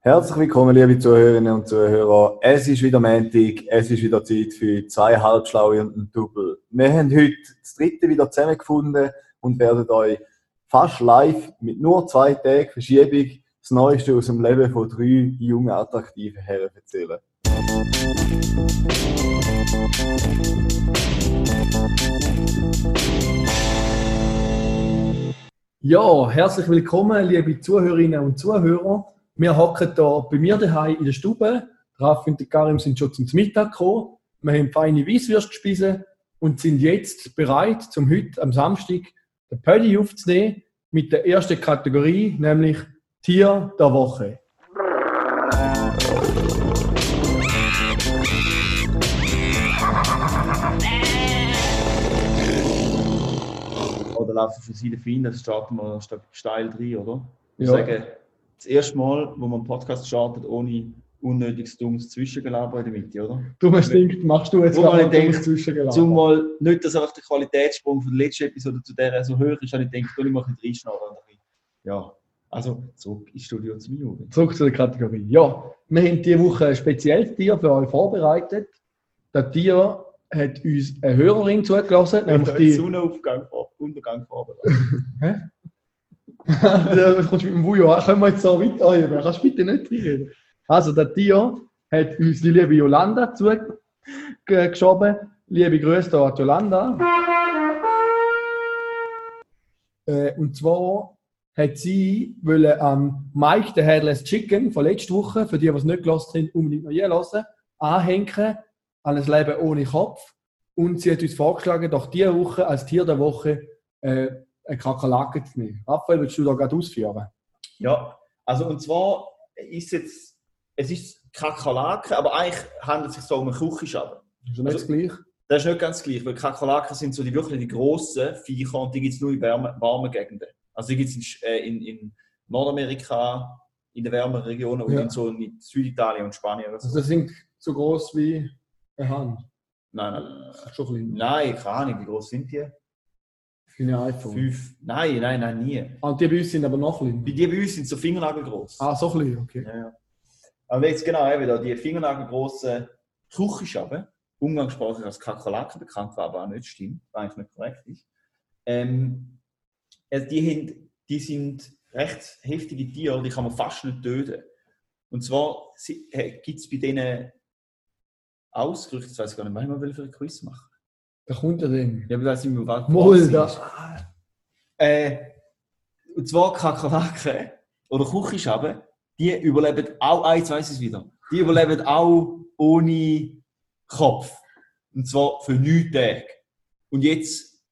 Herzlich willkommen, liebe Zuhörerinnen und Zuhörer. Es ist wieder Montag, es ist wieder Zeit für zwei Halbschlaue und ein Double. Wir haben heute das dritte wieder zusammengefunden und werden euch fast live mit nur zwei Tagen Verschiebung das Neueste aus dem Leben von drei jungen, attraktiven Herren erzählen. Ja, herzlich willkommen, liebe Zuhörerinnen und Zuhörer. Wir hocken hier bei mir daheim in der Stube. Raf und der Karim sind schon zum Mittag gekommen. Wir haben feine Weisswürste gespeisen und sind jetzt bereit, zum heute am Samstag den Pödi aufzunehmen mit der ersten Kategorie, nämlich Tier der Woche. Oder laufen für Sie Fein, das starten wir steil rein, oder? Ich Ja. sage, das erste Mal, wo man einen Podcast startet, ohne unnötiges dummes Zwischengelaber in der Mitte, oder? Dummer Stinkt, machst du jetzt Wo man gerade denkt, Zwischengelaber. Zumal nicht, dass einfach der Qualitätssprung von der letzten Episode zu der so hoch ist, habe ich gedacht, ich mache ein bisschen bisschen- Ja, also zurück ins Studio zum Jugend. Zurück zu der Kategorie. Ja, wir haben diese Woche ein spezielles Tier für euch vorbereitet. Das Tier hat uns eine Hörerin zugelassen, nämlich die... Sonnenaufgang, Untergang vorbereitet. Du kommst mit dem Vujo an. Können wir jetzt so weiterheben? Kannst du bitte nicht reinreden? Also, das Tier hat uns die liebe Jolanda zugeschoben. Liebe Grüße an Jolanda. Äh, und zwar hat sie wollen am Mike, der Headless Chicken, von letzter Woche, für die, die es nicht gelassen haben, unbedingt noch hören, anhängen an ein Leben ohne Kopf. Und sie hat uns vorgeschlagen, doch diese Woche als Tier der Woche äh, eine Kakerlake zu nehmen. Raphael, willst du da gerade ausführen? Ja, also und zwar ist jetzt, es ist Kakerlaken, aber eigentlich handelt es sich so um einen Küchenschaben. Ist ja nicht das gleich? Das ist nicht ganz gleich, weil Kakerlaken sind so die wirklich die grossen Viecher und die gibt es nur in wärme, warmen Gegenden. Also die gibt es in, äh, in, in Nordamerika, in den wärmeren Regionen und Ja. in so in Süditalien und Spanien. Oder Also so. das sind so groß wie eine Hand. Nein, nein, Schon klein. nein, keine Ahnung, wie groß sind die? Ein iPhone. Fünf? Nein, nein, nein, nie. Ah, und die bei uns sind aber noch klein. Die, bei uns sind so fingernagelgroß. Ah, so klein, okay. Ja, ja. Aber jetzt genau, eben da, die fingernagelgroßen Küchenschaben, umgangssprachlich als Kakerlaken bekannt, was aber auch nicht stimmt, was eigentlich nicht korrekt ist. Ähm, also die, haben, die sind recht heftige Tiere, die kann man fast nicht töten. Und zwar gibt es bei denen Ausgerüchte, jetzt weiß ich gar nicht, was wir für ein Quiz machen. Da kommt er dann. Ja, aber da sind wir was Moll, was da. ist. Äh, und zwar Kakerlaken oder Küchenschaben, die überleben auch, ah, jetzt weiss ich es wieder, die überleben auch ohne Kopf. Und zwar für neun Tage. Und jetzt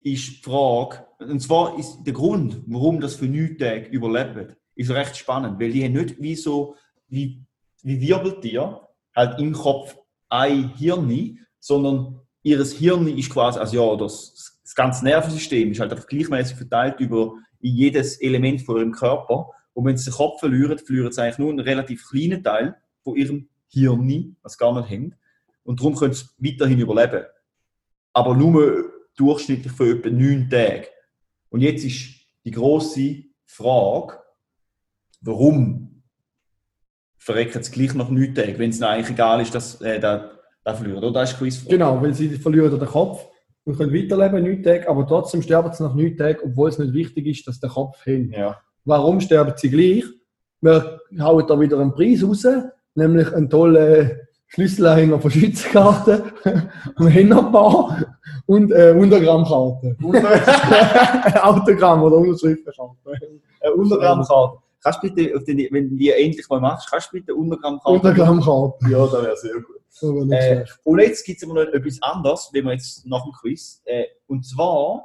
ist die Frage, und zwar ist der Grund, warum das für neun Tage überlebt, ist recht spannend, weil die haben nicht wie so, wie, wie Wirbeltier, halt im Kopf ein Hirn, sondern ihres Hirn ist quasi, also ja, das, das ganze Nervensystem ist halt einfach gleichmäßig verteilt über jedes Element von ihrem Körper. Und wenn sie den Kopf verlieren, verlieren sie eigentlich nur einen relativ kleinen Teil von ihrem Hirn, was sie gar nicht haben. Und darum können sie weiterhin überleben. Aber nur durchschnittlich für etwa neun Tage. Und jetzt ist die große Frage, warum verrecken sie gleich nach neun Tagen, wenn es eigentlich egal ist, dass äh, der, der verliert. Oder? Das ist Quizfrage. Genau, weil sie verlieren den Kopf und können weiterleben, neun Tage, aber trotzdem sterben sie nach neun Tagen, obwohl es nicht wichtig ist, dass der Kopf hängt. Ja. Warum sterben sie gleich? Wir hauen da wieder einen Preis raus, nämlich einen tollen Schlüsselanhänger von Schützenkarten, einen Hennerbar und eine Untergrammkarte. Autogramm oder Unterschriftenkarte. Eine Untergrammkarte. Kannst du bitte, wenn du die endlich mal machst, kannst du bitte Untergrammkarte? Untergrammkarte. Ja, das wäre sehr gut. Äh, und jetzt gibt es aber noch etwas anderes, wenn wir jetzt nach dem Quiz. Äh, und zwar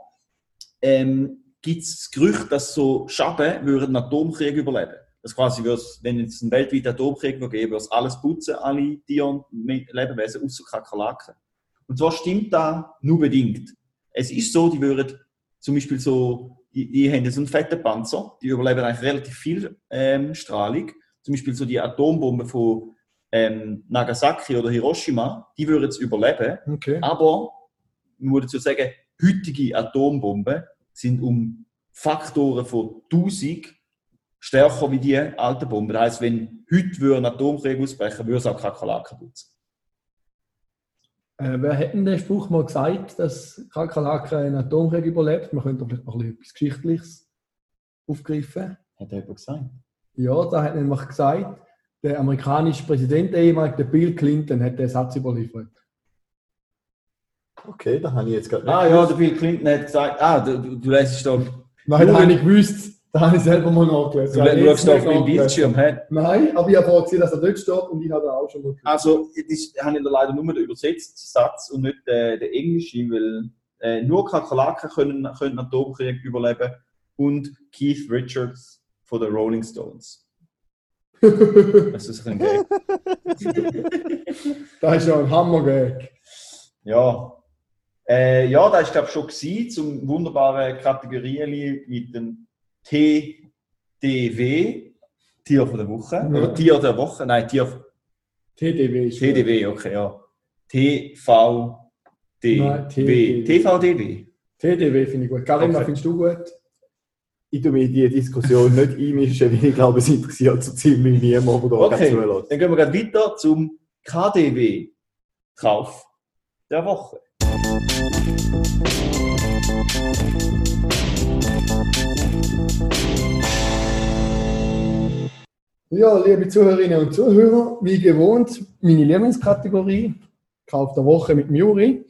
ähm, gibt es das Gerücht, dass so Schaben würden einen Atomkrieg überleben. Das quasi wenn es einen weltweiten Atomkrieg würde geben, würde es alles putzen, alle Tiere und Me- Lebewesen, außer Kakerlaken. Und zwar stimmt das nur bedingt. Es ist so, die würden zum Beispiel so, die, die haben so einen fetten Panzer, die überleben eigentlich relativ viel ähm, Strahlung. Zum Beispiel so die Atombombe von ähm, Nagasaki oder Hiroshima, die würden es überleben. Okay. Aber, ich muss dazu sagen, heutige Atombomben sind um Faktoren von 1000 stärker wie die alten Bomben. Das heisst, wenn heute würde ein Atomkrieg ausbrechen, würde es auch Kakerlaken nutzen. Äh, wer hat denn den Spruch mal gesagt, dass Kakerlake einen Atomkrieg überlebt? Man könnte vielleicht bisschen etwas Geschichtliches aufgreifen. Hat er jemand gesagt? Ja, da hat nämlich gesagt, der amerikanische Präsident, der ehemalige Bill Clinton, hat den Satz überliefert. Okay, da habe ich jetzt gerade nicht Ah ja, der Bill Clinton hat gesagt, ah, du, du, du lässt da, du, Nein, da habe ich gewusst. Da habe ich selber mal nachgelesen. du habe schaust auf meinem Bildschirm. hä? Nein, aber ich habe vorher gesehen, dass er dort steht und ich habe da auch schon mal gelesen. Also, das habe ich da leider nur den übersetzten Satz und nicht den, den englischen, weil äh, nur Kakerlaken können, können Atomkrieg überleben und Keith Richards von den Rolling Stones. Das ist ein Gag. Das ist ja ein Hammer-Gag. Ja. Äh, ja, da ist glaube ich schon gewesen, zum wunderbaren Kategorien mit dem TDW, Tier von der Woche. Ja. Oder Tier der Woche, nein, Tier, TDW ist TDW, okay, ja. TVDW. Nein, TDW. TVDW. TDW finde ich gut. Karin, was findest du gut? Ich tue mich in diese Diskussion nicht einmischen, weil ich glaube, es interessiert so ziemlich niemand, der da Okay, zuhört. dann gehen wir gerade weiter zum KDW-Kauf der Woche. Ja, liebe Zuhörerinnen und Zuhörer, wie gewohnt, meine Lieblingskategorie, Kauf der Woche mit Muri.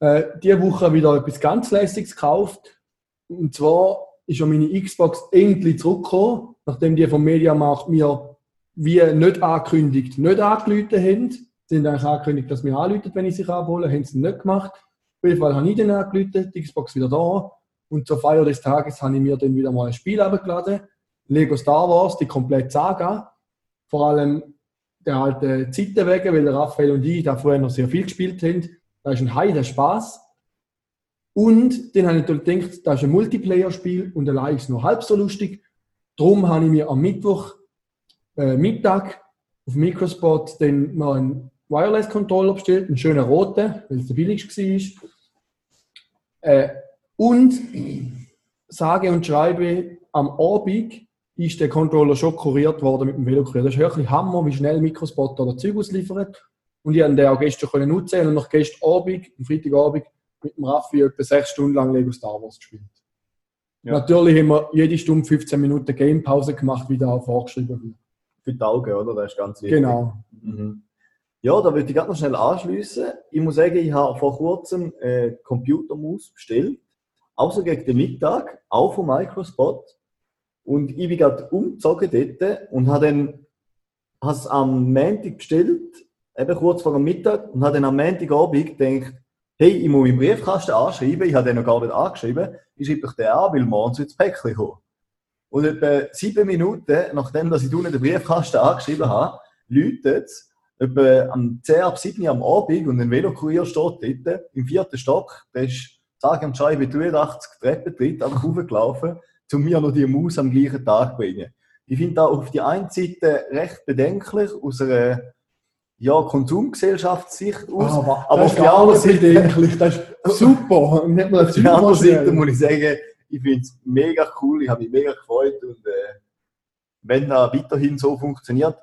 Äh, diese Woche wieder etwas ganz Lässiges gekauft. Und zwar ist ja meine Xbox endlich zurückgekommen, nachdem die vom Mediamarkt mir wie nicht angekündigt, nicht angerufen haben. Sie haben eigentlich angekündigt, dass mir anrufen, wenn ich sie abhole, haben sie nicht gemacht. Auf jeden Fall habe ich dann angerufen, die Xbox wieder da. Und zur Feier des Tages habe ich mir dann wieder mal ein Spiel abgeladen. Lego Star Wars, die komplette Saga. Vor allem der alte Zeiten wegen, weil Raphael und ich da früher noch sehr viel gespielt haben. Da ist ein heider Spaß. Und dann habe ich natürlich gedacht, das ist ein Multiplayer-Spiel und allein ist es nur halb so lustig. Darum habe ich mir am Mittwoch äh, Mittag auf Microspot dann noch einen Wireless-Controller bestellt, einen schönen roten, weil es der billigste war. Äh, und sage und schreibe, am Abend ist der Controller schon kuriert worden mit dem Velokurier. Das ist wirklich Hammer, wie schnell Microspot da Zeug ausliefert. Und ich konnte den auch gestern nutzen und noch gestern Abend, am Freitagabend, mit dem Raffi etwa sechs Stunden lang Lego Star Wars gespielt. Ja. Natürlich haben wir jede Stunde 15 Minuten Gamepause gemacht, wie da auch vorgeschrieben wird. Für die Augen, oder? Das ist ganz wichtig. Genau. Mhm. Ja, da würde ich gerade noch schnell anschließen. Ich muss sagen, ich habe vor kurzem eine Computermaus bestellt. Auch so gegen den Mittag, auch von Microspot. Und ich bin gerade umgezogen dort und habe dann habe es am Montag bestellt, eben kurz vor dem Mittag, und habe dann am Montagabend gedacht, hey, ich muss meinen Briefkasten anschreiben, ich habe den noch gar nicht angeschrieben, ich schreibe doch den an, weil morgen soll das Päckchen kommen. Und etwa sieben Minuten, nachdem dass ich unten den Briefkasten angeschrieben habe, läutet es, etwa am 10 ab 7 Uhr am Abend und ein Velokurier steht dort im vierten Stock, der ist, sage und schreibe, 83 Treppentritt, einfach hochgelaufen, um mir noch die Maus am gleichen Tag zu bringen. Ich finde da auf die einen Seite recht bedenklich, aus einer ja, Konsumgesellschaftssicht aus. aber, aber auf ist die gar andere nicht Seite- bedenklich. Das ist super. Nicht mal Auf der anderen Seite muss ich sagen, ich finde es mega cool, ich habe mich mega gefreut und äh, wenn das weiterhin so funktioniert,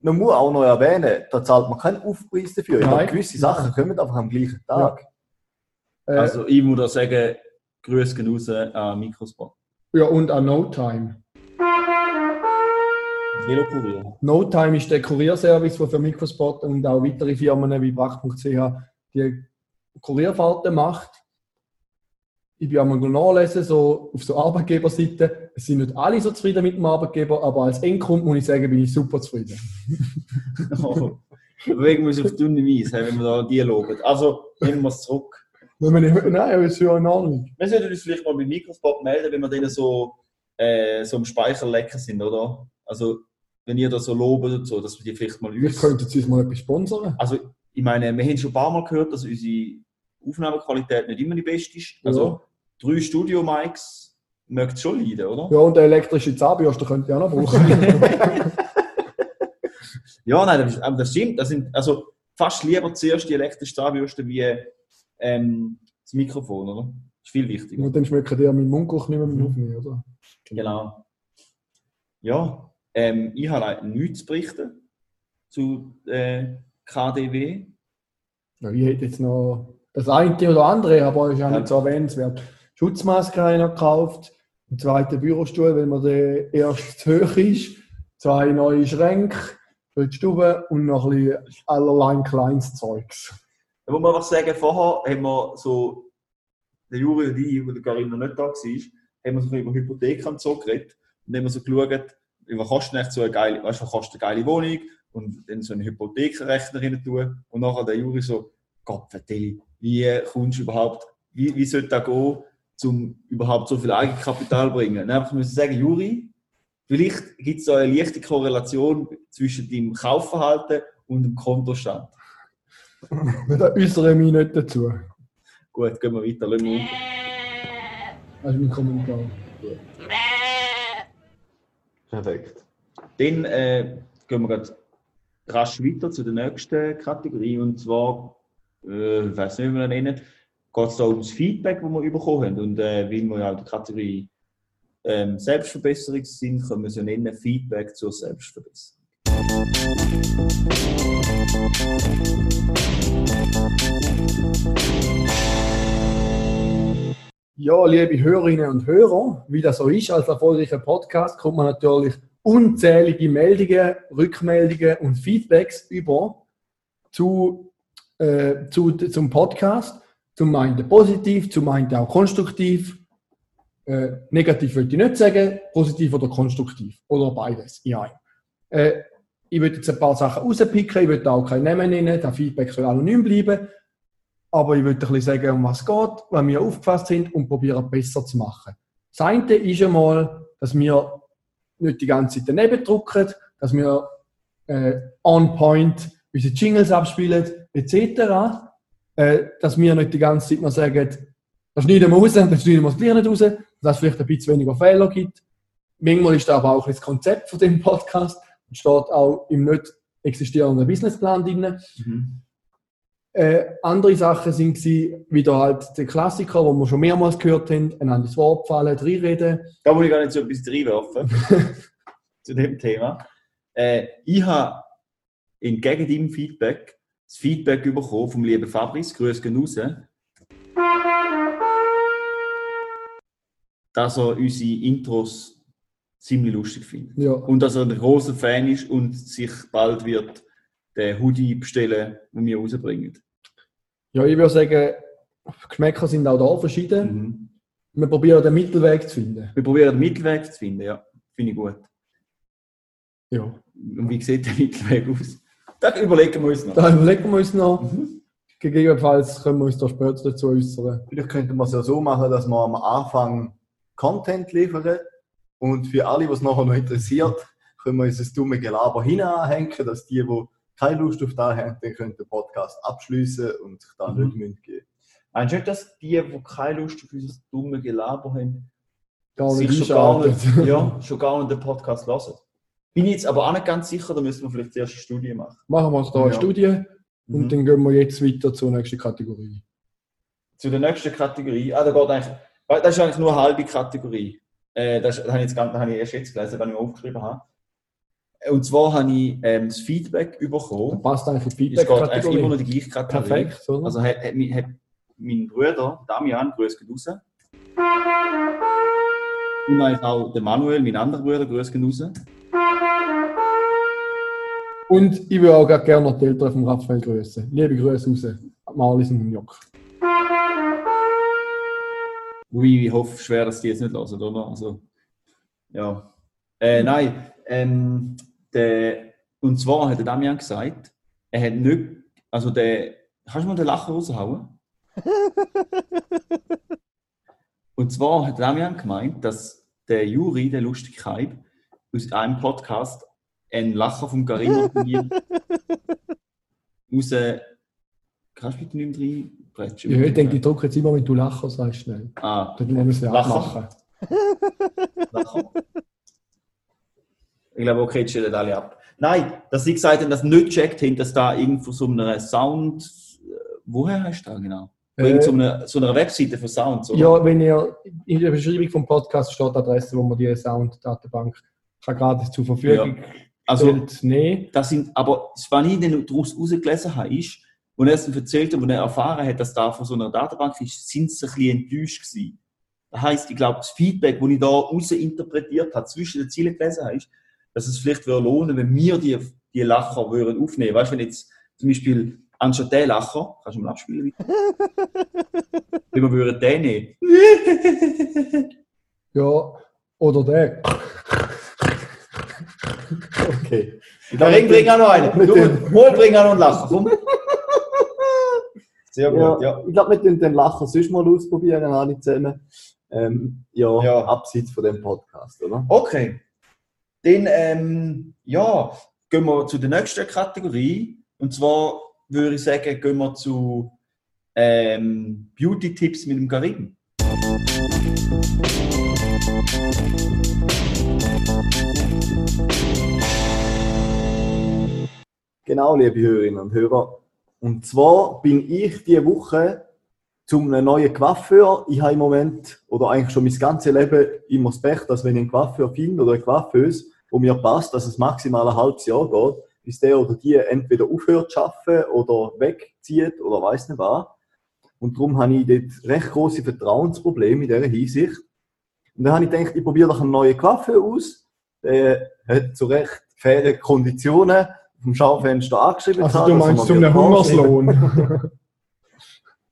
man muss auch noch erwähnen, da zahlt man keinen Aufpreis dafür. Nein. glaube, gewisse Sachen kommen einfach am gleichen Tag. Äh, Also, ich muss da sagen, Grüße gehen raus an Mikrospot. ja, und an No Time. Velokurier. No Time ist der Kurierservice, der für Microspot und auch weitere Firmen wie Brach.ch die Kurierfahrten macht. Ich bin einmal nachlesen, so auf so Arbeitgeberseiten. Es sind nicht alle so zufrieden mit dem Arbeitgeber, aber als Endkunde muss ich sagen, bin ich super zufrieden. Oh. Bewegen wir uns auf dünne Eis, wenn wir da die loben. Also, nehmen wir es zurück. Wenn man nicht, nein, aber ist ja in Ordnung. Wir sollten uns vielleicht mal bei Mikrospot melden, wenn wir denen so, äh, so im Speicher lecker sind, oder? Also, wenn ihr da so lobt und so, dass wir die vielleicht mal Vielleicht uns... könnten sie uns mal etwas sponsern. Also, ich meine, wir haben schon ein paar Mal gehört, dass unsere Aufnahmequalität nicht immer die beste ist. Also, drei Studio-Mics mögt schon leiden, oder? Ja, und eine elektrische Zahnbürste könnte ich auch noch brauchen. Ja, nein, das, aber das stimmt. Das sind also fast lieber zuerst die elektrische Zahnbürste wie ähm, das Mikrofon, oder? Das ist viel wichtiger. und dann schmecken die ja meinen Mundgeruch nicht mehr mit aufnehmen, oder? Genau. Ja, ähm, ich habe leider nichts zu berichten zu äh, KDW. Ja, ich hätte jetzt noch das eine oder andere, aber ist ja nicht so erwähnenswert. Schutzmaske habe ich noch gekauft, einen zweiten Bürostuhl, weil mir der erst zu hoch ist, zwei neue Schränke für die Stube und noch ein bisschen allerlei kleines Zeugs. Da muss man einfach sagen, vorher haben wir so, der Juri und ich, wo der Carina nicht da war, haben wir so ein bisschen über Hypotheken und so geredet und haben wir so geschaut, was kostet eigentlich so eine geile, weißt, was kostet eine geile Wohnung und dann so einen Hypothekenrechner rein tun und nachher der Juri so, Gott wie kommst du überhaupt, wie, wie sollte das gehen, um überhaupt so viel Eigenkapital zu bringen? Einfach müssen sagen, Juri, vielleicht gibt es da eine leichte Korrelation zwischen deinem Kaufverhalten und dem Kontostand. Da äußere mich nicht dazu. Gut, gehen wir weiter. Lassen wir Das ist mein Kommentar. Perfekt. Dann äh, gehen wir gerade rasch weiter zu der nächsten Kategorie. Und zwar, äh, ich weiß nicht, wie wir das nennen, geht es da ums Feedback, das wir bekommen haben. Und äh, weil wir ja der Kategorie ähm, Selbstverbesserung sind, können wir es ja nennen Feedback zur Selbstverbesserung. Ja, liebe Hörerinnen und Hörer, wie das so ist, als erfolgreicher Podcast kommt man natürlich unzählige Meldungen, Rückmeldungen und Feedbacks über zu, äh, zu, zum Podcast. Zum einen positiv, zum einen auch konstruktiv. Äh, negativ würde ich nicht sagen, positiv oder konstruktiv. Oder beides. Ja. Äh, ich würde jetzt ein paar Sachen rauspicken, ich würde auch keinen Namen nennen, der Feedback soll anonym bleiben. Aber ich würde ein bisschen sagen, um was es geht, wenn wir aufgefasst sind und probieren, besser zu machen. Das eine ist einmal, dass wir nicht die ganze Zeit daneben drucken, dass wir äh, on point unsere Jingles abspielen, etc. Äh, dass wir nicht die ganze Zeit noch sagen, das schneiden wir raus, das schneiden wir das gleich nicht raus, dass es vielleicht ein bisschen weniger Fehler gibt. Manchmal ist da aber auch das Konzept von dem Podcast und steht auch im nicht existierenden Businessplan drin. Mhm. Äh, andere Sachen sind gewesen, wieder halt der Klassiker, wo wir schon mehrmals gehört haben, einander ins Wort fallen, reinreden. Da muss ich gar nicht so etwas reinwerfen zu dem Thema. Äh, ich habe entgegen deinem Feedback das Feedback bekommen vom lieben Fabrice, Grüße gehen raus, dass er unsere Intros ziemlich lustig findet. Ja. Und dass er ein großer Fan ist und sich bald wird den Hoodie bestellen, den wir rausbringen. Ja, ich würde sagen, Geschmäcker sind auch da verschieden. Mhm. Wir probieren den Mittelweg zu finden. Wir probieren den Mittelweg zu finden, ja. Finde ich gut. Ja. Und wie sieht der Mittelweg aus? Das überlegen wir uns noch. Da überlegen wir uns noch. Mhm. Gegebenenfalls können wir uns da später dazu äußern. Vielleicht könnte man es ja so machen, dass man am Anfang Content liefern und für alle, was nachher noch interessiert, können wir uns das dumme Gelaber hinanhängen, dass die, die keine Lust auf das haben, dann können den Podcast abschließen und sich da Mhm. nicht geben. Meinst du nicht, dass die, die keine Lust auf unser dumme Gelaber haben, Gar nicht sich schon gar, nicht, ja, schon gar nicht den Podcast hören? Bin ich jetzt aber auch nicht ganz sicher, da müssen wir vielleicht zuerst eine Studie machen. Machen wir uns da eine Ja. Studie und Mhm. dann gehen wir jetzt weiter zur nächsten Kategorie. Zu der nächsten Kategorie. Ah, da geht eigentlich, das ist eigentlich nur eine halbe Kategorie. Äh, das, das habe ich jetzt ganz, das habe ich erst jetzt gelesen, wenn ich mir aufgeschrieben habe. Und zwar habe ich ähm, das Feedback Da bekommen. passt eigentlich die Es geht eigentlich immer noch die gleiche Kategorie. Perfekt, oder? Also hat, hat, hat mein Bruder Damian, Grüß geht raus. Und eigentlich auch der Manuel, mein anderer Bruder, Grüß geht raus. Und ich würde auch gerne noch die Eltern von Raphael grüßen. Liebe Grüße raus. Marlis und Jock. Ui, ich hoffe schwer, dass die jetzt nicht hören, oder? Also, ja. Äh, nein, ähm, der, und zwar hat der Damian gesagt, er hat nicht, also der, kannst du mal den Lachen raushauen? und zwar hat Damian gemeint, dass der Juri, der lustige Kaib, aus einem Podcast einen Lacher vom mir raus, kannst du bitte nicht mehr reinbretschen? Ja, ich denke, ich drücke jetzt immer, wenn du Lacher sagst, schnell. Ah, Dann muss ich es Lacher. Lachen. Ich glaube, okay, jetzt stellen alle ab. Nein, dass sie gesagt haben, dass sie nicht gecheckt haben, dass da irgendwo so einer Sound. äh, Woher hast du da genau? Äh, Irgend so, einer, so einer Webseite für Sounds, oder? Ja, wenn ihr in der Beschreibung vom Podcast steht die Adresse, wo man die Sound-Datenbank gerade zur Verfügung Also, gestellt nehmen. das sind, aber was ich dann daraus herausgelesen habe, ist, als er es erzählt hat, als er erfahren hat, dass da von so einer Datenbank ist, sind sie ein bisschen enttäuscht gewesen. Das heisst, ich glaube, das Feedback, das ich da raus interpretiert habe, zwischen den Zielen gelesen habe, ist, dass es vielleicht würde lohnen, wenn wir die, die Lacher würden aufnehmen. Weißt du, wenn jetzt zum Beispiel anstatt der Lacher, kannst du mal abspielen? wenn wir würden den nehmen. Ja, oder der. Okay. Ich Ja, bring, bring auch noch einen. Du, hol, bring auch noch einen Lacher. Komm. Sehr gut, Ja, ja. Ich glaube, wir können den Lacher sonst mal ausprobieren, alle zusammen. Ähm, ja, Ja. abseits von dem Podcast, oder? Okay. Dann, ähm, ja, gehen wir zu der nächsten Kategorie. Und zwar würde ich sagen, gehen wir zu ähm, Beauty-Tipps mit dem Karim. Genau, liebe Hörerinnen und Hörer. Und zwar bin ich diese Woche zum einem neuen Coiffeur. Ich habe im Moment, oder eigentlich schon mein ganzes Leben, immer das Pech, dass wenn ich einen Coiffeur finde oder eine Coiffeuse, wo mir passt, dass es maximal ein halbes Jahr geht, bis der oder die entweder aufhört zu arbeiten oder wegzieht oder weiß nicht was. Und darum habe ich dort recht große Vertrauensprobleme in dieser Hinsicht. Und dann habe ich gedacht, ich probiere doch einen neuen Coiffeur aus. Der hat zu recht faire Konditionen vom Schaufenster angeschrieben. Also du meinst zum Hungerslohn.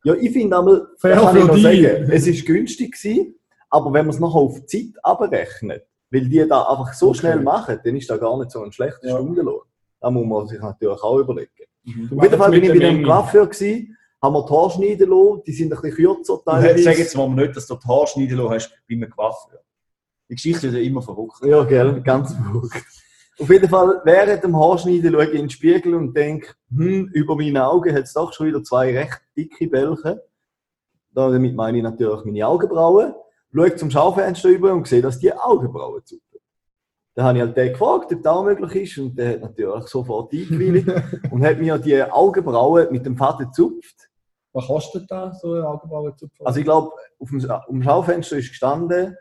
Ja, ich finde einmal, Fair kann ich noch sagen, es ist günstig gewesen, aber wenn man es nachher auf die Zeit abrechnet, weil die da einfach so Okay. schnell machen, dann ist das gar nicht so ein schlechter Ja. Stundenlohn. Da muss man sich natürlich auch überlegen. Du Auf jeden Fall bin ich bei dem. Coiffeur gewesen, haben wir die Haare schneiden lassen, die sind ein bisschen kürzer teilweise. Sag jetzt mal nicht, dass du die Haare schneiden lassen hast bei einem Coiffeur. Die Geschichte ist ja immer verrückt. Ja, gell, ganz verrückt. Auf jeden Fall, während dem Haarschneiden schaue ich in den Spiegel und denke, hm, über meine Augen hat es doch schon wieder zwei recht dicke Bällchen. Damit meine ich natürlich meine Augenbrauen. Schaue zum Schaufenster über und sehe, dass die Augenbrauen zupfen. Dann habe ich halt den gefragt, ob das auch möglich ist und der hat natürlich sofort eingewilligt und hat mir die Augenbrauen mit dem Faden gezupft. Was kostet das, so eine Augenbraue zu Also ich glaube, auf dem, auf dem Schaufenster ist gestanden,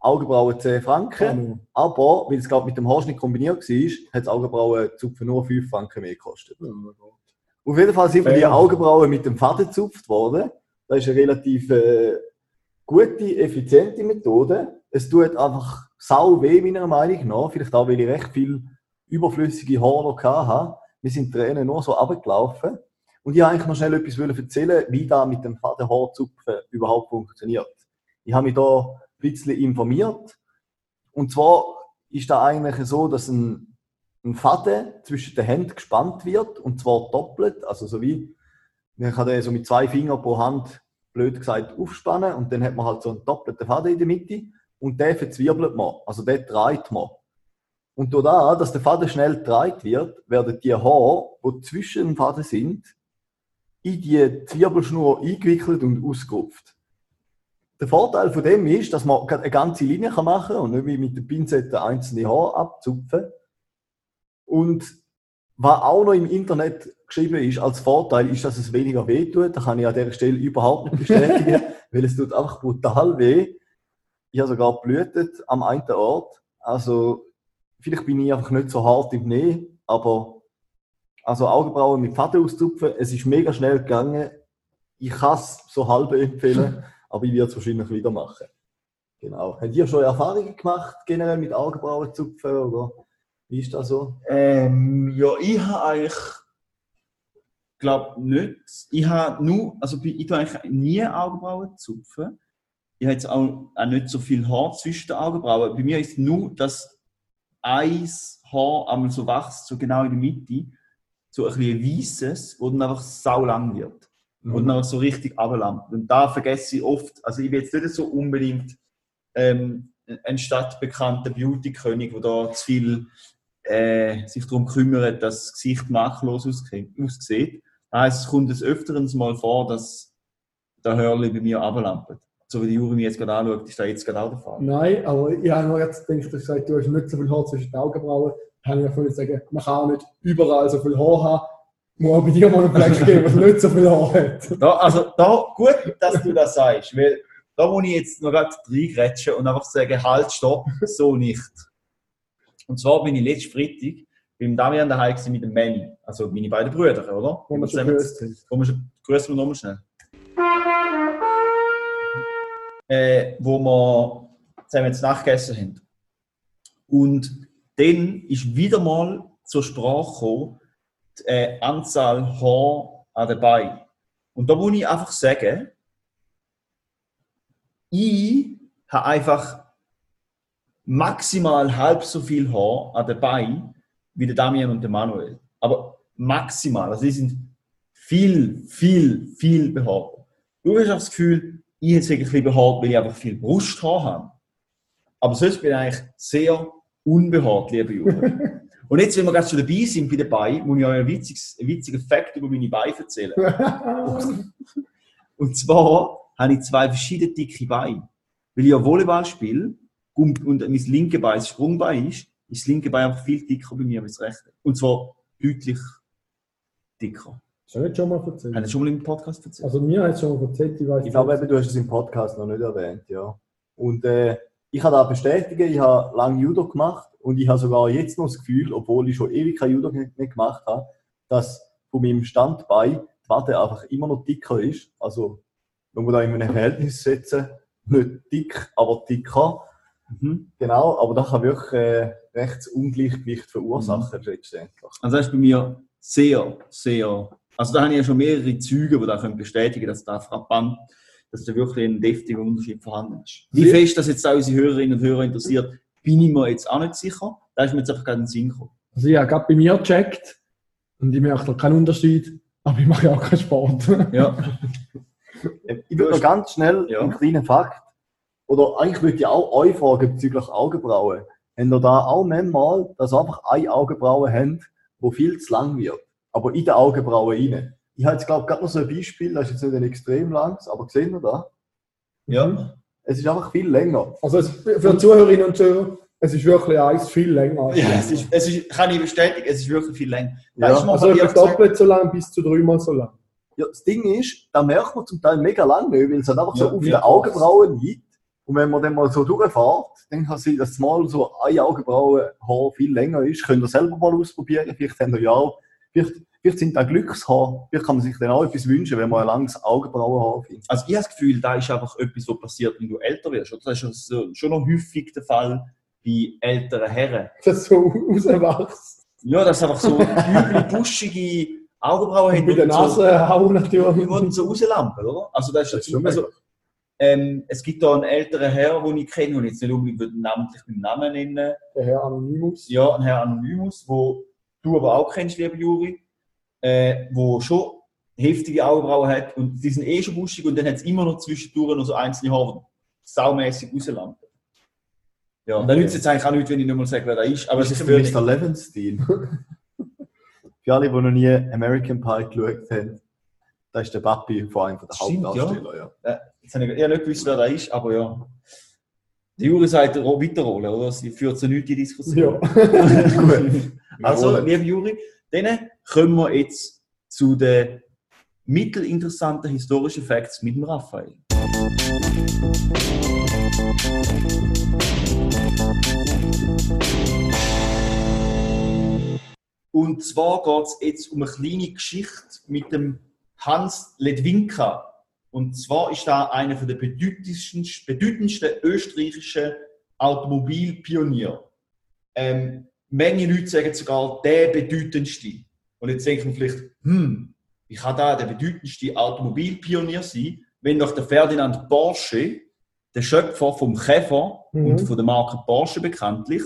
Augenbrauen 10 Franken. Aber, weil es gerade mit dem Haarschnitt kombiniert war, hat das Augenbrauenzupfen nur 5 Franken mehr gekostet. Auf jeden Fall sind mir die. Augenbrauen mit dem Faden gezupft worden. Das ist eine relativ äh, gute, effiziente Methode. Es tut einfach sau weh, meiner Meinung nach. Vielleicht auch, weil ich recht viel überflüssige Haare noch hatte. Wir sind Tränen nur so runtergelaufen. Und ich wollte eigentlich noch schnell etwas erzählen, wie da mit dem Fadenhaarzupfen überhaupt funktioniert. Ich habe mich da ein bisschen informiert. Und zwar ist da eigentlich so, dass ein, ein Faden zwischen den Händen gespannt wird, und zwar doppelt, also so wie, man kann den so mit zwei Fingern pro Hand, blöd gesagt, aufspannen, und dann hat man halt so einen doppelten Faden in der Mitte, und den verzwirbelt man, also den dreht man. Und durch das, dass der Faden schnell gedreht wird, werden die Haare, die zwischen dem Faden sind, in die Zwirbelschnur eingewickelt und ausgerupft. Der Vorteil von dem ist, dass man eine ganze Linie machen kann und nicht wie mit der Pinzette einzelne Haare abzupfen. Und was auch noch im Internet geschrieben ist als Vorteil, ist, dass es weniger weh tut. Das kann ich an dieser Stelle überhaupt nicht bestätigen, weil es tut einfach brutal weh. Ich habe sogar geblutet am einen Ort. Also, vielleicht bin ich einfach nicht so hart im Nähe, aber also Augenbrauen mit Faden auszupfen, es ist mega schnell gegangen. Ich kann es so halb empfehlen, aber ich werde es wahrscheinlich wieder machen. Genau. Habt ihr schon Erfahrungen gemacht, generell mit Augenbrauen zupfen, oder wie ist das so? Ähm, ja, ich habe eigentlich, glaube nicht. Ich habe nur, also ich tue eigentlich nie Augenbrauen zupfen. Ich habe jetzt auch, auch nicht so viel Haar zwischen den Augenbrauen. Bei mir ist nur, dass ein Haar einmal so wächst, so genau in der Mitte, so ein bisschen weißes, wo dann einfach sau lang wird. und dann so richtig ablampt. Und da vergesse ich oft, also ich bin jetzt nicht so unbedingt ähm, ein stadtbekannter Beauty-König, der da zu viel äh, sich darum kümmert, dass das Gesicht ausge- aussieht. Das heisst, es kommt des Öfteren mal vor, dass der Hörli bei mir ablampt. So wie die Juri mich jetzt gerade anschaut, ist da jetzt gerade auch der Fall. Nein, aber ich habe noch jetzt gedacht, dass du gesagt du hast nicht so viel Haar zwischen den Augenbrauen. Da habe ich ja vorhin sagen, man kann auch nicht überall so viel Haar haben. Muss auch bei dir mal einen Fleck geben, was nicht so viel Haar hat. Da, also da, gut, dass du das sagst, weil da muss ich jetzt noch gerade reingrätschen und einfach sagen, halt, stopp, so nicht. Und zwar bin ich letzten Freitag beim Damian daheim gewesen mit dem Manny, also meine beiden Brüder, oder? Wo wir schon gewusst haben. wo wir schon, nochmal schnell. Äh, wo wir zusammen zu Nacht gegessen haben. Und dann ist wieder mal zur Sprache gekommen, die äh, Anzahl Haare an den Beinen. Und da muss ich einfach sagen, ich habe einfach maximal halb so viel Haar an den Beinen wie der Damian und der Manuel. Aber maximal. Also die sind viel, viel, viel behaart. Du hast auch das Gefühl, ich hätte wirklich viel behaart, weil ich einfach viel Brusthaar habe. Aber sonst bin ich eigentlich sehr unbehaart, lieber Jürgen. Und jetzt, wenn wir gerade schon dabei sind bei den Beinen, muss ich euch einen witzigen, witzigen Fakt über meine Beine erzählen. Und zwar habe ich zwei verschiedene dicke Beine. Weil ich ja Volleyball spiele und, und mein linke Bein das Sprungbein ist, ist das linke Bein einfach viel dicker bei mir als das rechte. Und zwar deutlich dicker. Hast du nicht schon mal erzählt? Ich das schon mal im Podcast erzählt? Also mir hat es schon mal erzählt, ich weiß Ich glaube, eben, du hast es im Podcast noch nicht erwähnt, ja. Und äh, ich kann da bestätigen, ich habe lange Judo gemacht und ich habe sogar jetzt noch das Gefühl, obwohl ich schon ewig kein Judo nicht nicht gemacht habe, dass von meinem Standbein die Wade einfach immer noch dicker ist. Also, wenn wir da in einem Verhältnis setzen, nicht dick, aber dicker. Mhm. Genau, aber das kann wirklich äh, recht das Ungleichgewicht verursachen, letztendlich. Also das ist bei mir sehr, sehr. Also da habe ich ja schon mehrere Züge, die da können bestätigen, dass da frappant, dass da wirklich ein deftiger Unterschied vorhanden ist. Wie Sie- fest das jetzt auch unsere Hörerinnen und Hörer interessiert, bin ich mir jetzt auch nicht sicher. Da ist mir jetzt einfach gerade in den Sinn gekommen. Also ich habe gerade bei mir gecheckt und ich merke da keinen Unterschied, aber ich mache ja auch keinen Sport. Ja. Ich würde noch ganz schnell Ja. einen kleinen Fakt, oder eigentlich würde ich auch euch fragen bezüglich Augenbrauen. Habt ihr da auch manchmal, dass ihr einfach eine Augenbraue habt, die viel zu lang wird, aber in der Augenbraue rein? Ich habe jetzt, glaube ich, gerade noch so ein Beispiel, das ist jetzt nicht ein extrem langes, aber seht ihr da? Ja. Es ist einfach viel länger. Also es, für die Zuhörerinnen und Zuhörer, es ist wirklich eins viel länger. ja es, ist, es ist, kann ich bestätigen, es ist wirklich viel länger. Ja. Mir Also etwa gesagt- doppelt so lang bis zu dreimal so lang. Ja, das Ding ist, da merkt man zum Teil mega lang nicht, weil es halt einfach so Ja, auf mir den Augenbrauen liegt. Und wenn man dann mal so durchfährt, dann kann sein, dass mal so eine Augenbrauenhaar viel länger ist. Könnt ihr selber mal ausprobieren. Vielleicht habt ihr ja auch, vielleicht, vielleicht sind da Glückshaar. Vielleicht kann man sich dann auch etwas wünschen, wenn man ein langes Augenbrauenhaar findet. Also ich habe das Gefühl, da ist einfach etwas, was passiert, wenn du älter wirst. Oder? Das ist schon, noch häufig der Fall bei älteren Herren. Das so rauswächst. Ja, das ist einfach so übel buschige Augenbrauen Und bei der und so, Nase hauen natürlich. die wurden so rauslampen, oder? Also das ist Das also, ähm, es gibt da einen älteren Herr, den ich kenne, und jetzt nicht unbedingt würde ich namentlich mit dem Namen nennen. Der Herr Anonymous. Ja, ein Herr Anonymous, wo du aber auch kennst, lieber Juri, äh, wo schon heftige Augenbrauen hat und die sind eh schon buschig und dann hat es immer noch zwischendurch noch so einzelne Haare, die saumässig rauslampen. Ja, und dann Okay. nützt es jetzt eigentlich auch nicht, wenn ich nicht mal sage, wer da ist, aber es ist für. Mr. Levenstein. für alle, die noch nie American Pie geschaut haben, das ist der Papi von einem der Stimmt, ja. Hauptdarsteller. Ja. Jetzt habe ich, habe nicht gewusst, wer da ist, aber ja. Die Juri sagt ro- weiterrollen, oder? Sie führt zu nichts die Diskussion. Ja. Gut. Also, liebe Juri, dann kommen wir jetzt zu den mittelinteressanten historischen Facts mit dem Raphael. Und zwar geht es jetzt um eine kleine Geschichte mit dem Hans Ledwinka. Und zwar ist da einer der bedeutendsten, bedeutendsten österreichischen Automobilpionier. Ähm, Menge Leute sagen sogar der bedeutendste. Und jetzt denkt man vielleicht, hm, wie kann da der bedeutendste Automobilpionier sein, wenn doch der Ferdinand Porsche, der Schöpfer vom Käfer Mhm. und von der Marke Porsche bekanntlich,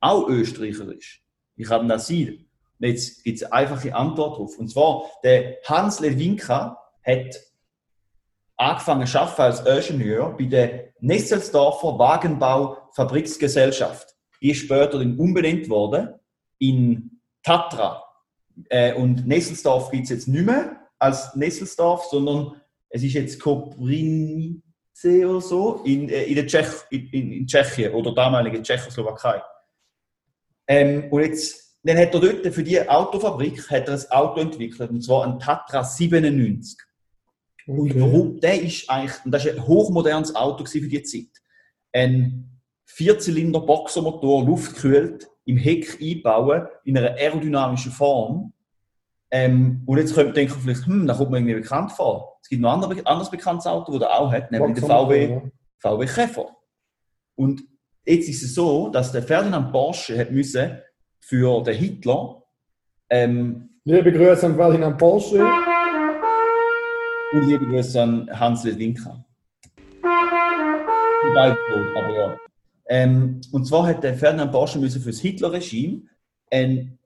auch Österreicher ist. Wie kann das sein? Und jetzt gibt es eine einfache Antwort darauf. Und zwar, der Hans Lewinka hat angefangen arbeiten als Ingenieur bei der Nesselsdorfer Wagenbau Fabriksgesellschaft. Ist später dann umbenannt worden in Tatra. Äh, und Nesselsdorf gibt es jetzt nicht mehr als Nesselsdorf, sondern es ist jetzt Koprinice oder so in, äh, in, der Tschech, in, in, Tschechien oder damaligen Tschechoslowakei. Ähm, und jetzt, dann hat er dort für die Autofabrik hat er ein Auto entwickelt, und zwar ein Tatra 97. Und Okay. warum? Der ist eigentlich, und das ist ein hochmodernes Auto für die Zeit. Ein Vierzylinder Boxermotor, luftkühlt, im Heck einbauen, in einer aerodynamischen Form. Ähm, und jetzt könnte man denken, vielleicht, hm, da kommt man irgendwie bekannt vor. Es gibt noch ein anderes, anderes bekanntes Auto, das er auch hat, nämlich der VW, VW Käfer. Und jetzt ist es so, dass der Ferdinand Porsche hat müssen für den Hitler ähm, Liebe Grüße an Ferdinand Porsche. Und liebe Grüße an Hans tot, aber ja. Ähm, und zwar hat der Ferdinand Porsche müssen für das Hitler-Regime ein,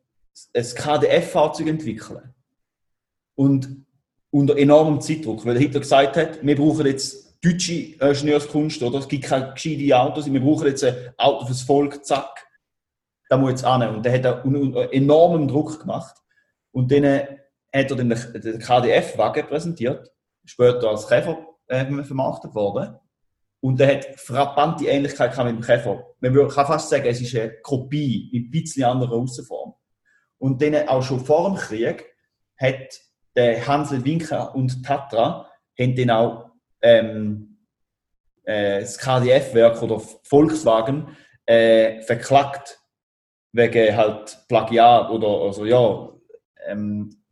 ein KDF-Fahrzeug entwickeln. Und unter enormem Zeitdruck, weil Hitler gesagt hat, wir brauchen jetzt deutsche Ingenieurskunst, oder? Es gibt keine gescheite Autos, wir brauchen jetzt ein Auto fürs Volk, zack. Da muss jetzt an. Und der hat da un- un- enormen Druck gemacht. Und dann hat er den KDF-Wagen präsentiert, später als Käfer äh, vermarktet worden. Und der hat frappante Ähnlichkeit mit dem Käfer. Man kann fast sagen, es ist eine Kopie mit ein bisschen anderer Aussenform. Und dann auch schon vor dem Krieg hat der Hansel Winker und Tatra haben dann auch ähm, äh, das KDF-Werk oder Volkswagen äh, verklagt wegen halt Plagiat oder also ja ähm,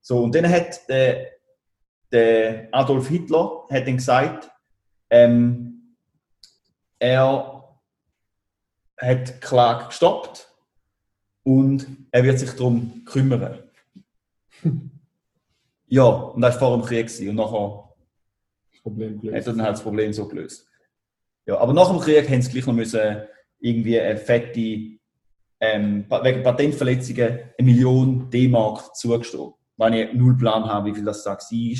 so und dann hat der, der Adolf Hitler hat dann gesagt ähm, er hat die Klage gestoppt und er wird sich darum kümmern. ja, und das war vor dem Krieg und nachher Problem hat gelöst. er dann halt das Problem so gelöst. Ja, aber nach dem Krieg haben sie gleich noch müssen irgendwie eine fette, ähm, wegen Patentverletzungen eine Million D-Mark zugestehen. Wenn ich null Plan habe, wie viel das da war,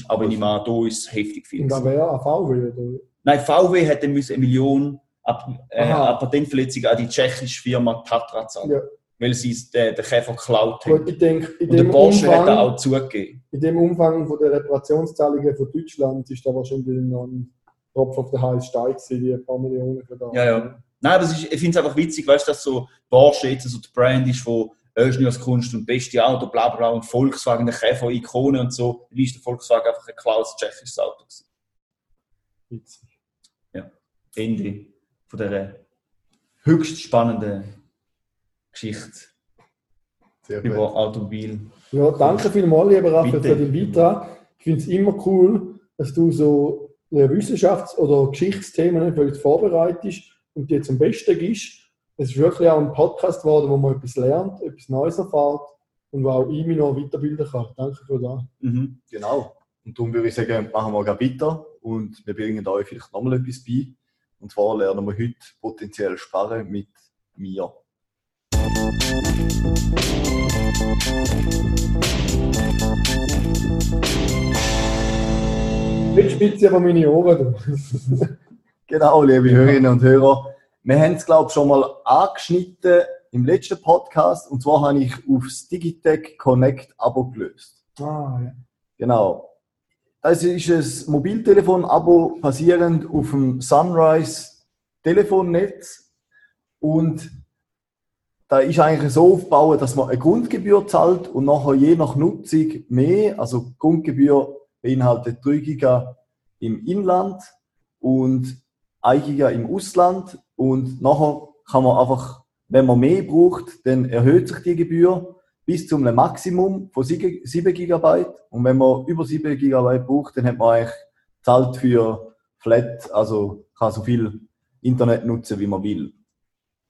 aber ich nehme an, da ist es heftig viel. Und da gewesen. wäre ein VW oder? Nein, VW hat dann müssen eine Million an, äh, Aha. an die tschechische Firma Tatra zahlen, Ja. weil sie den, den Käfer geklaut haben. ich denke, in Und der Porsche hat da Umfang, auch zugegeben. in dem Umfang von der Reparationszahlungen von Deutschland ist da wahrscheinlich noch ein Tropf auf den heißen Stein gewesen, die ein paar Millionen für da. Ja, ja. Nein, aber ist, ich finde es einfach witzig, weißt du, dass so Porsche jetzt so die Brand ist von Ingenieurskunst und beste Auto, bla bla und Volkswagen, der Käfer, Ikone und so. Dann ist der Volkswagen einfach ein Klaus tschechisches Auto. gewesen. Witzig. Ende von dieser höchst spannenden Geschichte Sehr gut. über Automobil. Ja, danke vielmals, lieber Raphael, für den Beitrag. Ich finde es immer cool, dass du so Wissenschafts- oder Geschichtsthemen vorbereitest und die zum Besten gibst. Es ist wirklich auch ein Podcast geworden, wo man etwas lernt, etwas Neues erfährt und wo auch ich mich noch weiterbilden kann. Danke für das. Mhm. Genau. Und darum würde ich sagen, machen wir gleich weiter und wir bringen euch vielleicht nochmal etwas bei. Und zwar lernen wir heute potenziell sparen mit mir. Jetzt spitze aber meine Ohren. Genau, liebe Hörerinnen und Hörer. Wir haben es, glaube ich, schon mal angeschnitten im letzten Podcast. Und zwar habe ich aufs Digitech Connect Abo gelöst. Ah, ja. Genau. Das ist ein Mobiltelefon-Abo basierend auf dem Sunrise Telefonnetz. Und da ist eigentlich so aufgebaut, dass man eine Grundgebühr zahlt und nachher je nach Nutzung mehr. Also Grundgebühr beinhaltet 3 Giga im Inland und 1 Giga im Ausland. Und nachher kann man einfach, wenn man mehr braucht, dann erhöht sich die Gebühr bis zu einem Maximum von 7 GB. Und wenn man über 7 GB braucht, dann hat man eigentlich zahlt für Flat, also kann so viel Internet nutzen, wie man will.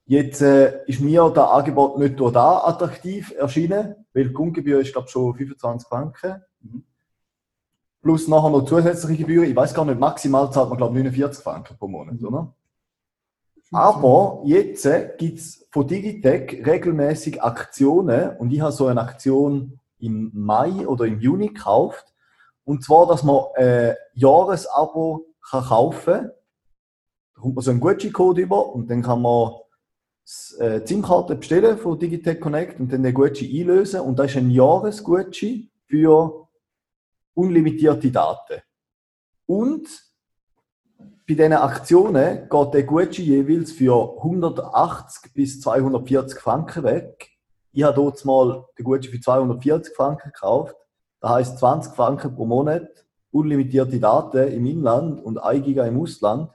Jetzt äh, ist mir das Angebot nicht nur da attraktiv erschienen, weil die Grundgebühr ist, glaube schon 25 Franken. Mhm. Plus nachher noch zusätzliche Gebühren. Ich weiß gar nicht, maximal zahlt man, glaube ich, 49 Franken pro Monat, oder? Aber jetzt äh, gibt es von Digitec regelmäßig Aktionen und ich habe so eine Aktion im Mai oder im Juni gekauft. Und zwar, dass man ein Jahresabo kann kaufen kann. Da kommt man so einen Gutschein-Code über und dann kann man äh, SIM-Karte bestellen von Digitec Connect und dann den Gutschein einlösen. Und das ist ein Jahresgutschein für unlimitierte Daten. Und bei diesen Aktionen geht der Gutschein jeweils für 180 bis 240 Franken weg. Ich habe dort mal den Gutschein für 240 Franken gekauft. Das heisst 20 Franken pro Monat, unlimitierte Daten im Inland und 1 Giga im Ausland.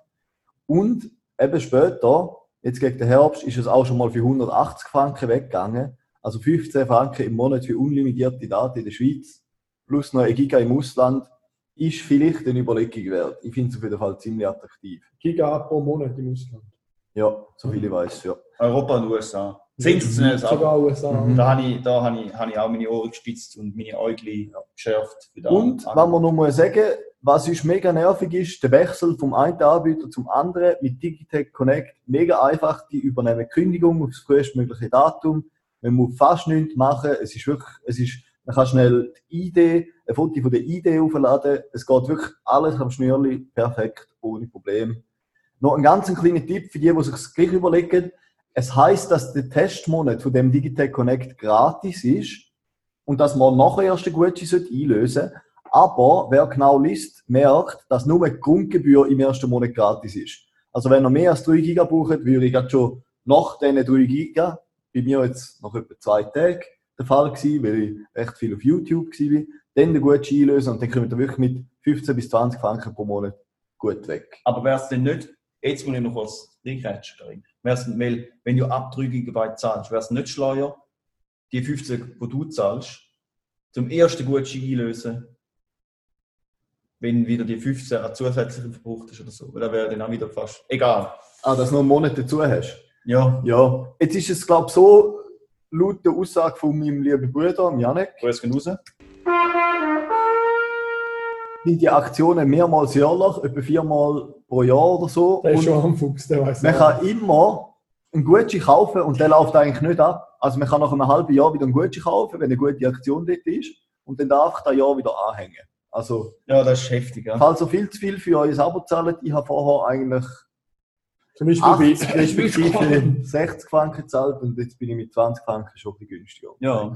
Und eben später Jetzt gegen den Herbst ist es auch schon mal für 180 Franken weggegangen. Also 15 Franken im Monat für unlimitierte Daten in der Schweiz, plus noch ein Giga im Ausland, ist vielleicht eine Überlegung wert. Ich finde es auf jeden Fall ziemlich attraktiv. Giga pro Monat im Ausland. Ja, so viel ich weiß, ja. Europa und USA. Sensationelles Abo. Sogar USA. Mhm. Da habe ich, da habe ich, habe ich auch meine Ohren gespitzt und meine Äugli geschärft. Für das Und, wenn man noch mal sagen, was uns mega nervig ist, der Wechsel vom einen Anbieter zum anderen mit Digitech Connect, mega einfach, die übernehmen Kündigung aufs frühestmögliche Datum. Man muss fast nichts machen. Es ist wirklich, es ist, man kann schnell die ID, ein Foto von der ID aufladen. Es geht wirklich alles am Schnürli perfekt, ohne Problem. Noch ein ganz kleiner Tipp für die, die sich das gleich überlegen. Es heißt, dass der Testmonat von dem Digitech Connect gratis ist und dass man nachher erst den Gutschein einlösen sollte. Aber wer genau liest, merkt, dass nur die Grundgebühr im ersten Monat gratis ist. Also wenn ihr mehr als 3 Giga braucht, würde ich gerade schon nach diesen 3 Giga, bei mir jetzt nach etwa zwei Tagen der Fall gewesen, weil ich recht viel auf YouTube war, dann den Gutschein einlösen und dann kommt ihr wirklich mit 15 bis 20 Franken pro Monat gut weg. Aber wäre es denn nicht, jetzt muss ich noch. Wär's denn- weil, wenn du ab 3 GB zahlst, wäre es nicht schleuer, die 15, die du zahlst, zum ersten Gutschein einlösen, wenn wieder die 15 an zusätzlichen verbraucht ist oder so. Weil da wäre dann auch wieder fast egal. Ah, dass du noch einen Monat dazu hast. Ja, Ja. Jetzt ist es, glaube ich, so, laut der Aussage von meinem lieben Bruder, Janek, Grüß gehen raus. sind die Aktionen mehrmals jährlich, etwa viermal pro Jahr oder so. Der ist Und schon am Fuchs, der weiß man kann immer einen Gutschein kaufen und der läuft eigentlich nicht ab. Also man kann nach einem halben Jahr wieder einen Gutschein kaufen, wenn eine gute Aktion dort ist und dann darf ich das Jahr wieder anhängen. Also, Ja, das ist heftig. Ja. falls ihr viel zu viel für euer Abo zahlt, ich habe vorher eigentlich Zum Beispiel 80 bei respektive 60 Franken gezahlt und jetzt bin ich mit 20 Franken schon ein bisschen günstiger. Ja.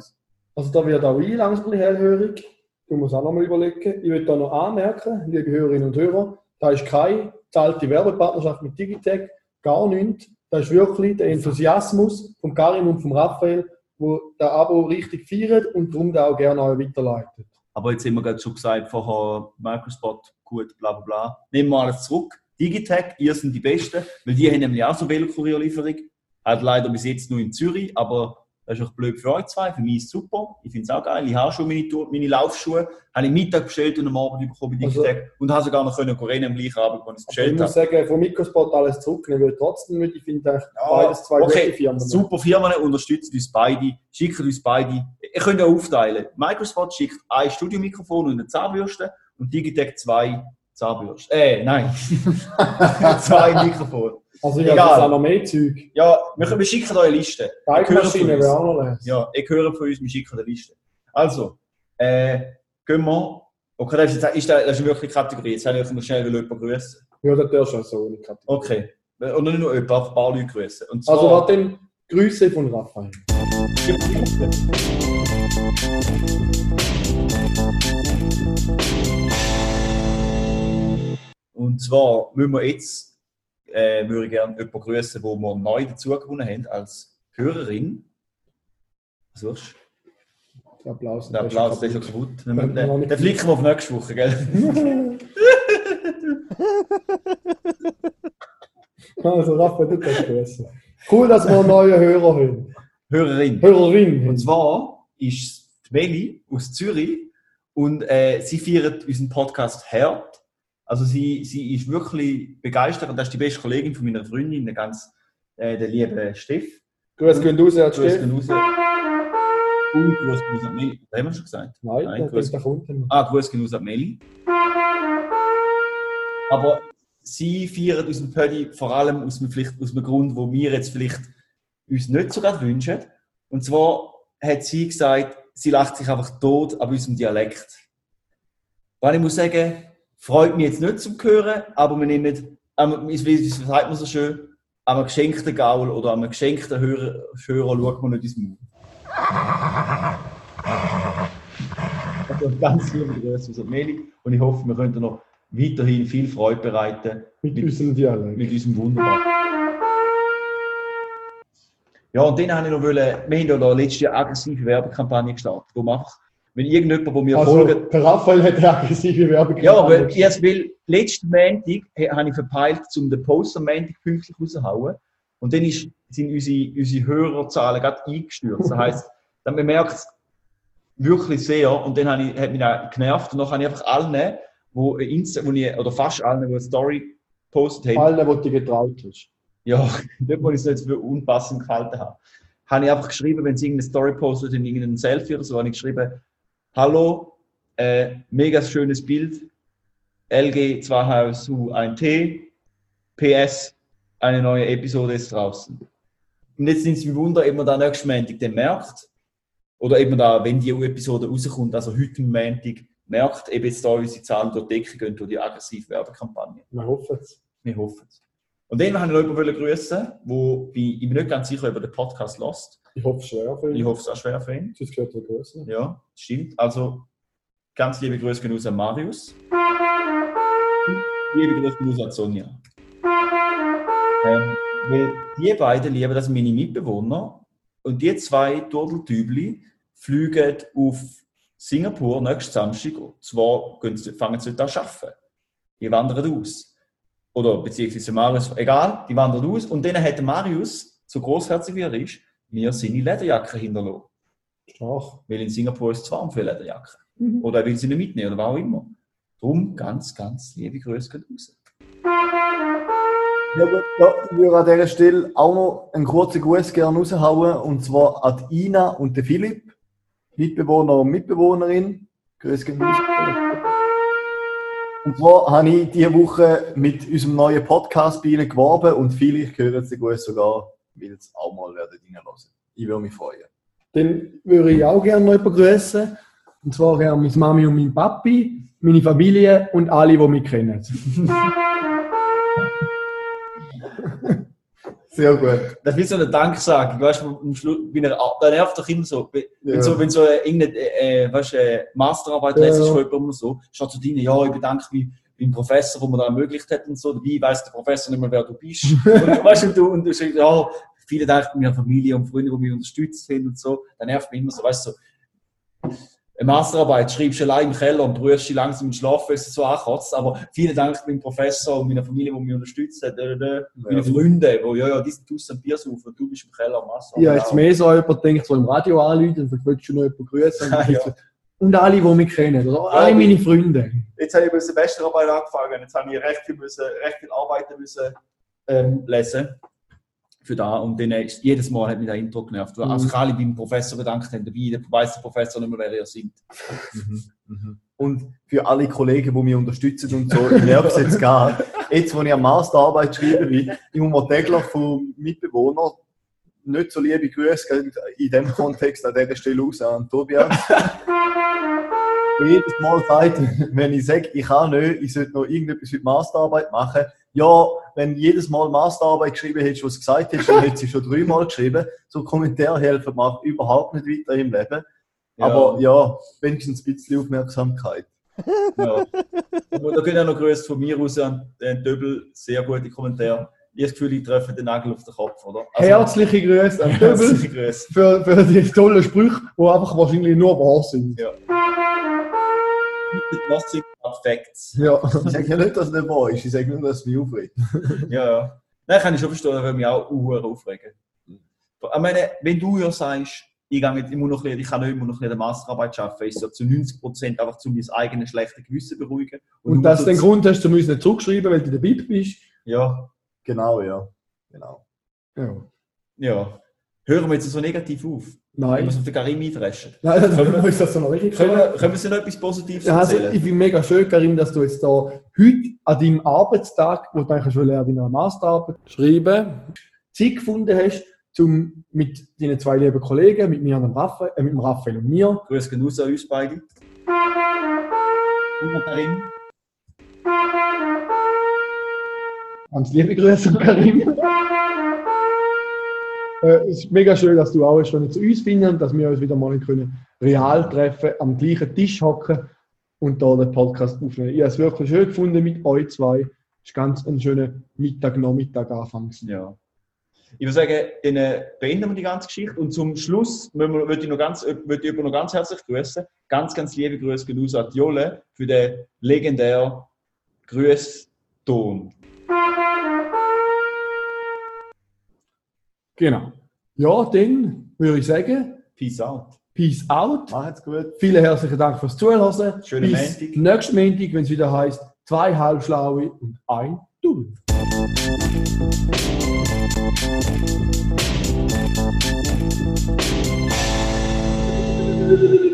Also da wird auch ich langsam ein bisschen hellhörig. Du musst auch noch mal überlegen. Ich will da noch anmerken, liebe Hörerinnen und Hörer, da ist keine zahlte Werbepartnerschaft mit Digitec, gar nichts. Da ist wirklich der Enthusiasmus von Karim und von Raphael, wo der Abo richtig feiert und darum da auch gerne auch weiterleitet. Aber jetzt haben wir gerade schon gesagt, vorher Microspot, gut, bla bla bla. Nehmen wir alles zurück. Digitech, ihr sind die Besten, weil die haben nämlich auch so Velokurierlieferung. Hat leider bis jetzt nur in Zürich, aber das ist auch blöd für euch zwei. Für mich ist es super. Ich finde es auch geil. Ich habe schon meine, meine Laufschuhe, habe ich Mittag bestellt und am Abend bekommen bei Also- Digitech und habe sogar noch können rennen am gleichen Abend, als ich es Ich bestellt muss habe. sagen, von Microspot alles zurücknehmen, weil trotzdem nicht. Ich finde eigentlich Ja, beides zwei okay, gute Firmen. Super Firmen unterstützen uns beide, schicken uns beide. Ihr könnt ja aufteilen. Microspot schickt ein Studiomikrofon und eine Zahnbürste und Digitech zwei Zahnbürsten. Äh, nein. zwei Mikrofone. Also ich Egal. habe noch mehr Zeug. Ja, wir, wir schicken euch eine Liste. Teigmaschine Gehört wäre auch noch lesen. Ja, ich höre von uns, wir schicken eine Liste. Also, äh, gehen wir. Okay, das ist, jetzt, ist, das, das ist wirklich Kategorie. Jetzt habe ich noch schnell jemanden grüßen. Ja, das darfst du auch so nicht kategorisieren. Okay. Und nicht nur jemanden, ein paar Leute grüßen. Und zwar, Also warte, Grüße von Raphael. Und zwar müssen wir jetzt, äh, würde ich gerne jemanden grüßen, wo wir neu dazugewonnen haben als Hörerin. Was suchst Der Applaus. du? Der Applaus, der ist schon kaputt. Den, Den den, den, flicken wir auf nächste Woche, gell? Also Raphael, du kannst grüßen. Cool, dass wir einen neuen Hörer haben. Hörerin. Hörerin. Und zwar ist die Meli aus Zürich und äh, sie feiert unseren Podcast Herd. Also sie, sie ist wirklich begeistert und das ist die beste Kollegin von meiner Freundin, der ganz, äh, der liebe Steff. Grüß gehen raus, Herr Grüß Steff. gehen raus. Und grüß gehen raus Meli. Das haben wir schon gesagt. Nein, Nein, der grüß dann noch. Ah, grüß gehen raus Meli. Aber sie feiert unseren Pödi vor allem aus einem, vielleicht, aus einem Grund, wo wir jetzt vielleicht uns nicht so gerade wünschen. Und zwar hat sie gesagt, sie lacht sich einfach tot an unserem Dialekt. Weil ich muss sagen, freut mich jetzt nicht zum Hören, aber wir nehmen, ähm, wie sagt man so schön, am geschenkten Gaul oder am geschenkten Hörer, Hörer schaut man nicht ins Maul. Also ganz liebe Grüße aus Meli und ich hoffe, wir können noch weiterhin viel Freude bereiten Mit Mit- unserem Dialekt. mit unserem wunderbaren. Ja, und dann habe ich noch wollen, wir haben ja da letztes Jahr aggressive Werbekampagne gestartet, wo man einfach, wenn irgendjemand, wo mir Also, folgt, der Raphael hat eine aggressive Werbung ja, weil ich will, letzten Montag habe ich verpeilt, um den Post am Montag pünktlich rauszuhauen. Und dann ist, sind unsere, unsere Hörerzahlen gerade eingestürzt. Das heisst, dann man merkt es wirklich sehr und dann habe ich, hat mich auch genervt und dann habe ich einfach allen, wo, Insta, wo ich, oder fast allen, die eine Story gepostet haben, Allen, die du getraut hast. ja, dort, wo ich es jetzt für unpassend gehalten habe, habe ich einfach geschrieben, wenn sie irgendeine Story postet in irgendeinem Selfie oder so, habe ich geschrieben, hallo, äh, mega schönes Bild, LG 2HSU1T, PS, eine neue Episode ist draußen. Und jetzt sind es mir Wunder, ob man da nächsten Montag den merkt, oder eben da, wenn die Episode rauskommt, also heute Montag, merkt, eben jetzt da unsere Zahlen durch die Decke gehen durch die aggressive Werbekampagne. Wir hoffen es. Wir hoffen es. Und dann wollte ich noch jemanden grüßen, wo bei- ich bin nicht ganz sicher, ob er den Podcast lost. Ich hoffe es schwer für ihn. Ich hoffe es auch schwer für ihn. Sonst gehört er größer. Ja, stimmt. Also ganz liebe Grüße gehen raus an Marius. Liebe Grüße gehen raus an Sonja. Ähm, weil die beiden lieben das meine Mitbewohner und die zwei Turteltübli fliegen auf Singapur nächsten Samstag. Und zwar fangen sie dort an zu arbeiten. Die wandern aus. Oder beziehungsweise Marius, egal, die wandern aus. Und dann hat der Marius, so großherzig wie er ist, mir seine Lederjacke hinterlassen. Stark. Weil in Singapur ist es warm für Lederjacke. Oder er will sie nicht mitnehmen oder was auch immer. Darum ganz, ganz liebe Grüße gehen raus. Ja, ich würde an dieser Stelle auch noch einen kurzen Gruß gerne raushauen, und zwar an die Ina und den Philipp, Mitbewohner und Mitbewohnerin. Grüß gehen raus. Und zwar habe ich diese Woche mit unserem neuen Podcast bei Ihnen geworben und vielleicht hören Sie Gruß sogar, weil es auch mal werden reinhören. Ich würde mich freuen. Dann würde ich auch gerne noch jemanden grüßen. Und zwar gerne meine Mami und mein Papi, meine Familie und alle, die mich kennen. Sehr gut. Das ist so eine Danksagung, weißt du, am Schluss, bin er, da nervt doch immer so, wenn Ja. so, wenn so irgendeine, äh, äh, weißt, äh, Masterarbeit Ja. lässt, ist jemandem oder so, steht so drin, ja, ich bedanke mich beim Professor, wo mir das ermöglicht hat und so, dabei weiss der Professor nicht mehr, wer du bist. und, weißt du, und du, und du sagst, ja, viele danken meiner Familie und Freunde, die mich unterstützt haben und so, dann nervt mich immer so, weißt du, so, eine Masterarbeit schreibst du allein im Keller und brühst dich langsam in Schlaf, weil es so ankotzt. Aber vielen Dank meinem Professor und meiner Familie, die mich unterstützt hat, äh, äh, meine Freunde, die, ja, ja, die sind draussen am Bier saufen und du bist im Keller am Master. Ich habe jetzt mehr so jemand denkt, so im Radio und vielleicht willst du noch jemanden grüßen. Ah, ja. Und alle, die mich kennen, oder? Alle meine Freunde. Jetzt habe ich mit der Bachelorarbeit angefangen. Jetzt habe ich recht viel, müssen, recht viel Arbeiten müssen, ähm, lesen. Für da. Und dann ist, jedes Mal hat mich das Intro genervt. Mhm. also alle beim Professor bedankt haben, dabei der weiss der Professor nicht mehr, wer ihr seid. Und für alle Kollegen, die mich unterstützen und so, ich merke es jetzt gar. Jetzt, wo ich eine Masterarbeit schreibe, bin, ich muss mir täglich von Mitbewohnern nicht so liebe Grüße in dem Kontext an dieser Stelle aus an Tobias. Jedes Mal sagt, wenn ich sage, ich kann nicht, ich sollte noch irgendetwas die Masterarbeit machen. Ja, wenn jedes Mal Masterarbeit geschrieben hättest, was du gesagt hast, dann hättest du sie schon dreimal geschrieben. So Kommentare helfen macht überhaupt nicht weiter im Leben. Aber ja, wenigstens ein bisschen Aufmerksamkeit. Ja. Und da gehen auch noch Grüße von mir raus an den Döbel. Sehr gute Kommentare. Ich habe das Gefühl, ich treffe den Nagel auf den Kopf, oder? Also, Herzliche Grüße an Döbel für, für die tollen Sprüche, die einfach wahrscheinlich nur wahr sind. Nothing but facts. Ja. Ich sage ja nicht, dass es nicht wahr ist, ich sage nur, dass es mich aufregt. Ja, ja. Nein, kann ich schon verstehen, würde mich auch uhr aufregen. Ich meine, wenn du ja sagst, ich, gehe muss noch bisschen, ich kann nicht immer noch ein bisschen Masterarbeit arbeiten, ist so zu 90% einfach zu mein eigenes schlechtes Gewissen beruhigen. Und nur dass du den Grund hast, du musst nicht zurückschreiben, weil du der Bibel bist. Ja, Genau, ja. Genau. Ja. ja. Hören wir jetzt so negativ auf, wenn wir Nein. uns auf den Karim eindreschen. Nein, das ist das so noch richtig. Können wir, können wir uns noch etwas Positives Ja, also, erzählen? ich bin mega schön, Karim, dass du jetzt da heute an deinem Arbeitstag, wo du eigentlich schon an deiner Masterarbeit schreiben, Zeit gefunden hast, um mit deinen zwei lieben Kollegen, mit mir und dem Raphael, äh, mit dem Raphael und mir, Grüße gehen raus an uns beide. Und an Karim. Ganz liebe Grüße, Karim. äh, es ist mega schön, dass du auch schon zu uns finden und dass wir uns wieder mal können real treffen, am gleichen Tisch hocken und da den Podcast aufnehmen. Ich habe es wirklich schön gefunden mit euch zwei. Es ist ganz ein schöner Mittag, Nachmittag anfangs. Ja. Ich würde sagen, dann äh, beenden wir die ganze Geschichte und zum Schluss würde ich noch ganz, äh, würde ich noch ganz herzlich grüßen. Ganz, ganz liebe Grüße gehen raus an die Jolle für den legendären Grüßton. Genau. Ja, dann würde ich sagen, Peace out. Peace out. Macht's gut. Vielen herzlichen Dank fürs Zuhören. Schönen Bis Montag. nächsten Montag, wenn es wieder heißt, zwei Halbschlaue und ein. Thank